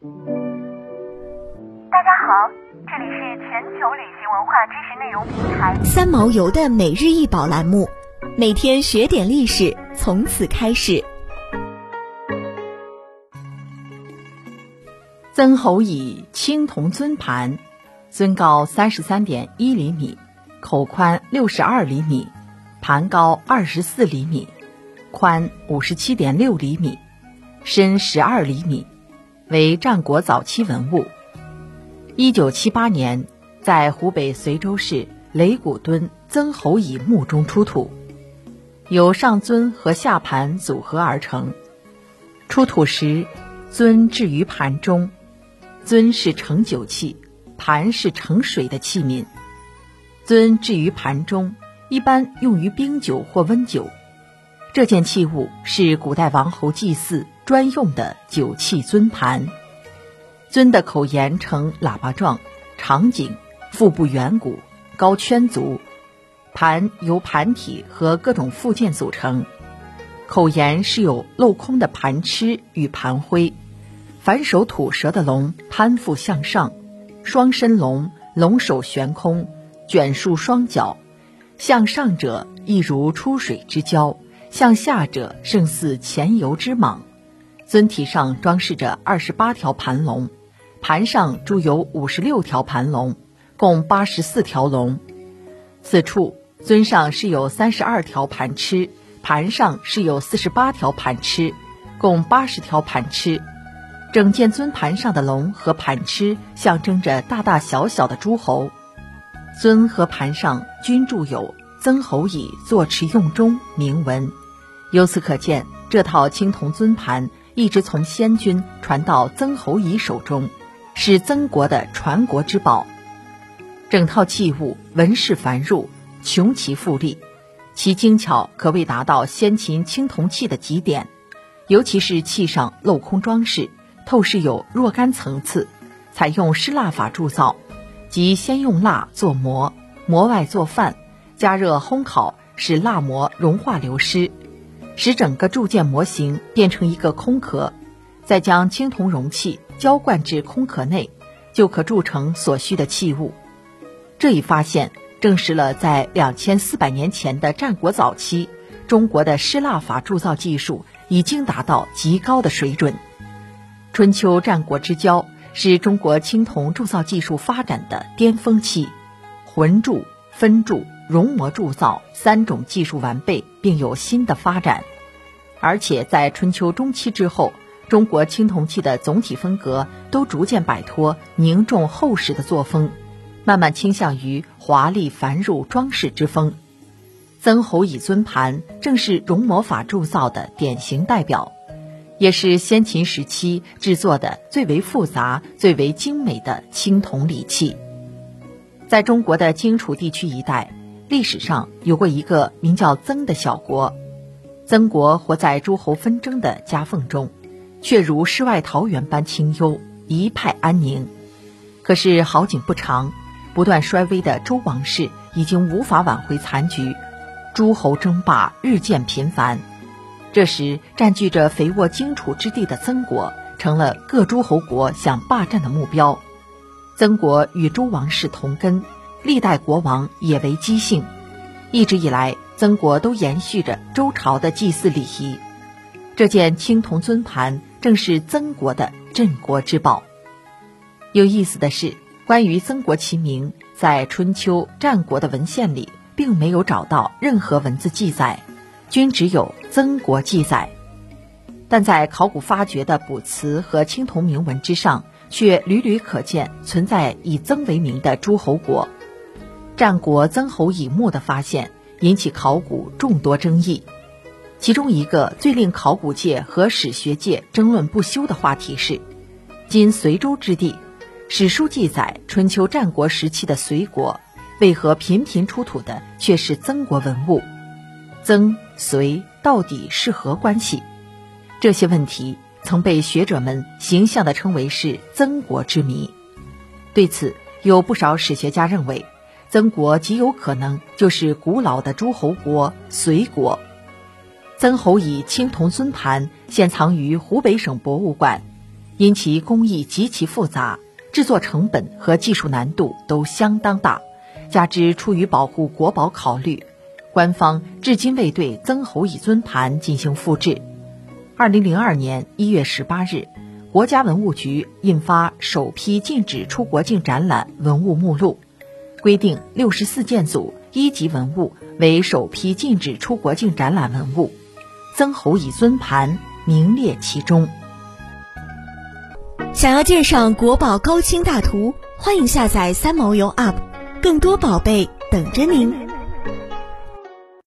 大家好，这里是全球旅行文化知识内容平台三毛游的每日一宝栏目，每天学点历史，从此开始。曾侯乙青铜尊盘，尊高三十三点一厘米，口宽六十二厘米，盘高二十四厘米，宽五十七点六厘米，深十二厘米，为战国早期文物。一九七八年，在湖北随州市擂鼓墩曾侯乙墓中出土，由上尊和下盘组合而成。出土时，尊置于盘中。尊是盛酒器，盘是盛水的器皿。尊置于盘中，一般用于冰酒或温酒。这件器物是古代王侯祭祀专用的酒器尊盘。尊的口沿呈喇叭状，长颈，腹部圆鼓，高圈足。盘由盘体和各种附件组成。口沿是有镂空的盘螭与盘徽。反手吐舌的龙攀附向上，双身龙龙首悬空，卷束双脚，向上者亦如出水之蛟，向下者胜似潜游之蟒。尊体上装饰着二十八条盘龙，盘上铸有五十六条盘龙，共八十四条龙。此处尊上是有三十二条盘螭，盘上是有四十八条盘螭，共八十条盘螭。整件尊盘上的龙和盘螭象征着大大小小的诸侯，尊和盘上均铸有“曾侯乙坐持用中”铭文，由此可见，这套青铜尊盘一直从先君传到曾侯乙手中，是曾国的传国之宝。整套器物纹饰繁缛，穷奇富丽，其精巧可谓达到先秦青铜器的极点，尤其是器上镂空装饰。透视有若干层次，采用湿蜡法铸造，即先用蜡做模，模外做范，加热烘烤，使蜡膜融化流失，使整个铸件模型变成一个空壳，再将青铜容器浇灌至空壳内，就可铸成所需的器物。这一发现证实了在两千四百年前的战国早期，中国的湿蜡法铸造技术已经达到极高的水准。春秋战国之交是中国青铜铸造技术发展的巅峰期，浑铸、分铸、熔模铸造三种技术完备，并有新的发展。而且在春秋中期之后，中国青铜器的总体风格都逐渐摆脱凝重厚实的作风，慢慢倾向于华丽繁缛装饰之风。曾侯乙尊盘正是熔模法铸造的典型代表。也是先秦时期制作的最为复杂、最为精美的青铜礼器。在中国的荆楚地区一带，历史上有过一个名叫曾的小国。曾国活在诸侯纷争的夹缝中，却如世外桃源般清幽，一派安宁。可是好景不长，不断衰微的周王室已经无法挽回残局，诸侯争霸日渐频繁。这时，占据着肥沃荆楚之地的曾国成了各诸侯国想霸占的目标。曾国与周王室同根，历代国王也为姬姓，一直以来，曾国都延续着周朝的祭祀礼仪。这件青铜尊盘正是曾国的镇国之宝。有意思的是，关于曾国其名，在春秋战国的文献里，并没有找到任何文字记载。均只有曾国记载，但在考古发掘的卜辞和青铜铭文之上，却屡屡可见存在以曾为名的诸侯国。战国曾侯乙墓的发现引起考古众多争议，其中一个最令考古界和史学界争论不休的话题是：今随州之地，史书记载春秋战国时期的随国，为何频频出土的却是曾国文物？曾。隋到底是何关系？这些问题曾被学者们形象地称为是曾国之谜。对此，有不少史学家认为，曾国极有可能就是古老的诸侯国隋国。曾侯乙青铜尊盘现藏于湖北省博物馆，因其工艺极其复杂，制作成本和技术难度都相当大，加之出于保护国宝考虑，官方至今未对曾侯乙尊盘进行复制。二零零二年一月十八日，国家文物局印发首批禁止出国境展览文物目录，规定六十四件组一级文物为首批禁止出国境展览文物，曾侯乙尊盘名列其中。想要鉴赏国宝高清大图，欢迎下载三毛游 App，更多宝贝等着您。